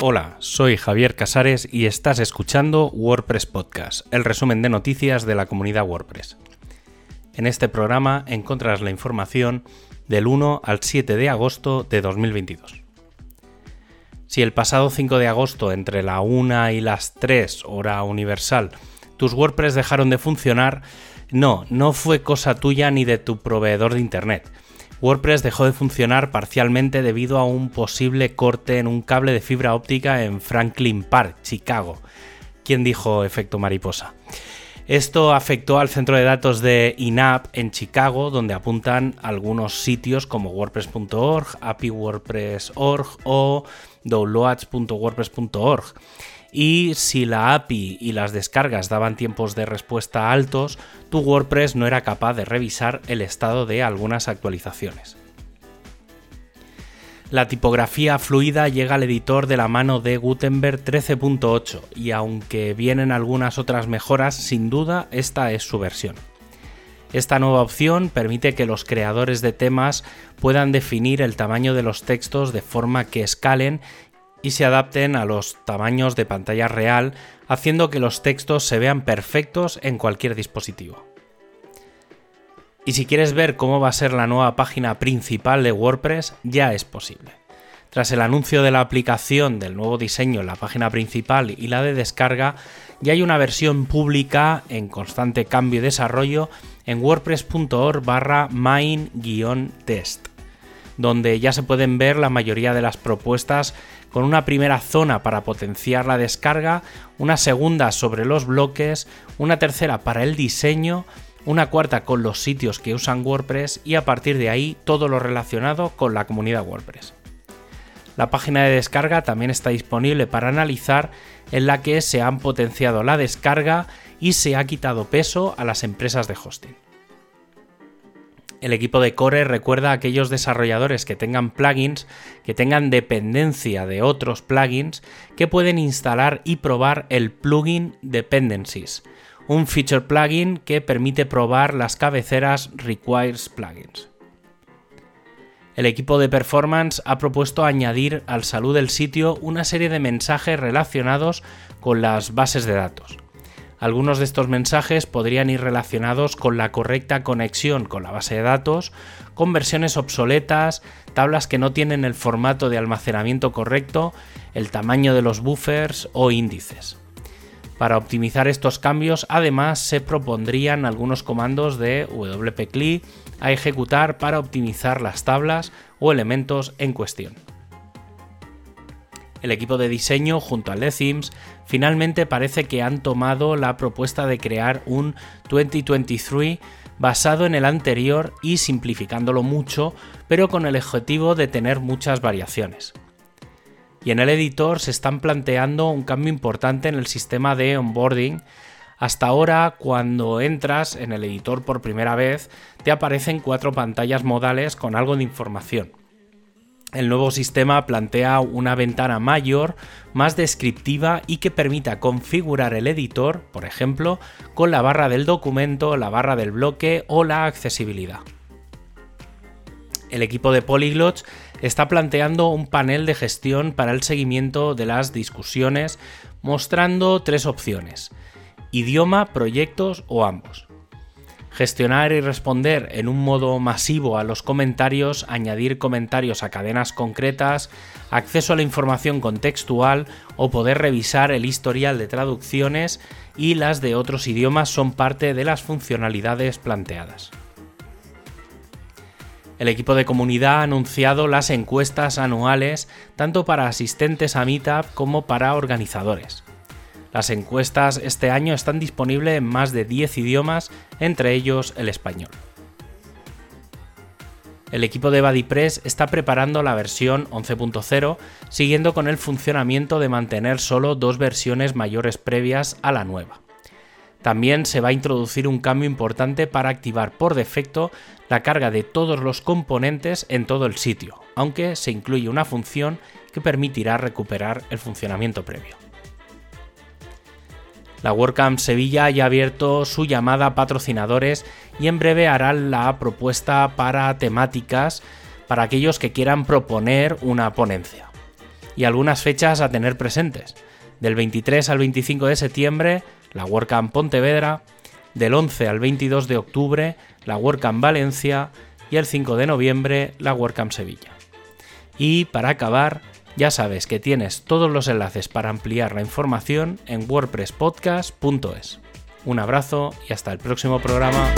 Hola, soy Javier Casares y estás escuchando WordPress Podcast, el resumen de noticias de la comunidad WordPress. En este programa encontrarás la información del 1 al 7 de agosto de 2022. Si el pasado 5 de agosto entre la 1 y las 3 hora universal tus WordPress dejaron de funcionar, no, no fue cosa tuya ni de tu proveedor de Internet. WordPress dejó de funcionar parcialmente debido a un posible corte en un cable de fibra óptica en Franklin Park, Chicago. ¿Quién dijo efecto mariposa? Esto afectó al centro de datos de INAP en Chicago, donde apuntan algunos sitios como WordPress.org, API-WordPress.org o downloads.wordpress.org. Y si la API y las descargas daban tiempos de respuesta altos, tu WordPress no era capaz de revisar el estado de algunas actualizaciones. La tipografía fluida llega al editor de la mano de Gutenberg 13.8 y aunque vienen algunas otras mejoras, sin duda esta es su versión. Esta nueva opción permite que los creadores de temas puedan definir el tamaño de los textos de forma que escalen y se adapten a los tamaños de pantalla real, haciendo que los textos se vean perfectos en cualquier dispositivo. Y si quieres ver cómo va a ser la nueva página principal de WordPress, ya es posible. Tras el anuncio de la aplicación del nuevo diseño en la página principal y la de descarga, ya hay una versión pública en constante cambio y desarrollo en wordpress.org barra main-test, donde ya se pueden ver la mayoría de las propuestas con una primera zona para potenciar la descarga, una segunda sobre los bloques, una tercera para el diseño, una cuarta con los sitios que usan WordPress y a partir de ahí todo lo relacionado con la comunidad WordPress. La página de descarga también está disponible para analizar en la que se han potenciado la descarga y se ha quitado peso a las empresas de hosting. El equipo de Core recuerda a aquellos desarrolladores que tengan plugins, que tengan dependencia de otros plugins, que pueden instalar y probar el plugin Dependencies, un feature plugin que permite probar las cabeceras Requires Plugins. El equipo de performance ha propuesto añadir al salud del sitio una serie de mensajes relacionados con las bases de datos. Algunos de estos mensajes podrían ir relacionados con la correcta conexión con la base de datos, con versiones obsoletas, tablas que no tienen el formato de almacenamiento correcto, el tamaño de los buffers o índices. Para optimizar estos cambios, además se propondrían algunos comandos de wp-cli a ejecutar para optimizar las tablas o elementos en cuestión. El equipo de diseño junto al de Themes finalmente parece que han tomado la propuesta de crear un 2023 basado en el anterior y simplificándolo mucho, pero con el objetivo de tener muchas variaciones y en el editor se están planteando un cambio importante en el sistema de onboarding. Hasta ahora, cuando entras en el editor por primera vez, te aparecen cuatro pantallas modales con algo de información. El nuevo sistema plantea una ventana mayor, más descriptiva y que permita configurar el editor, por ejemplo, con la barra del documento, la barra del bloque o la accesibilidad. El equipo de Polyglots está planteando un panel de gestión para el seguimiento de las discusiones, mostrando tres opciones, idioma, proyectos o ambos. Gestionar y responder en un modo masivo a los comentarios, añadir comentarios a cadenas concretas, acceso a la información contextual o poder revisar el historial de traducciones y las de otros idiomas son parte de las funcionalidades planteadas. El equipo de comunidad ha anunciado las encuestas anuales tanto para asistentes a Meetup como para organizadores. Las encuestas este año están disponibles en más de 10 idiomas, entre ellos el español. El equipo de BuddyPress está preparando la versión 11.0, siguiendo con el funcionamiento de mantener solo dos versiones mayores previas a la nueva. También se va a introducir un cambio importante para activar por defecto la carga de todos los componentes en todo el sitio, aunque se incluye una función que permitirá recuperar el funcionamiento previo. La WordCamp Sevilla ya ha abierto su llamada a patrocinadores y en breve hará la propuesta para temáticas para aquellos que quieran proponer una ponencia. y algunas fechas a tener presentes. Del 23 al 25 de septiembre, la WordCamp Pontevedra, del 11 al 22 de octubre, la WordCamp Valencia y el 5 de noviembre, la WordCamp Sevilla. Y para acabar, ya sabes que tienes todos los enlaces para ampliar la información en wordpresspodcast.es. Un abrazo y hasta el próximo programa.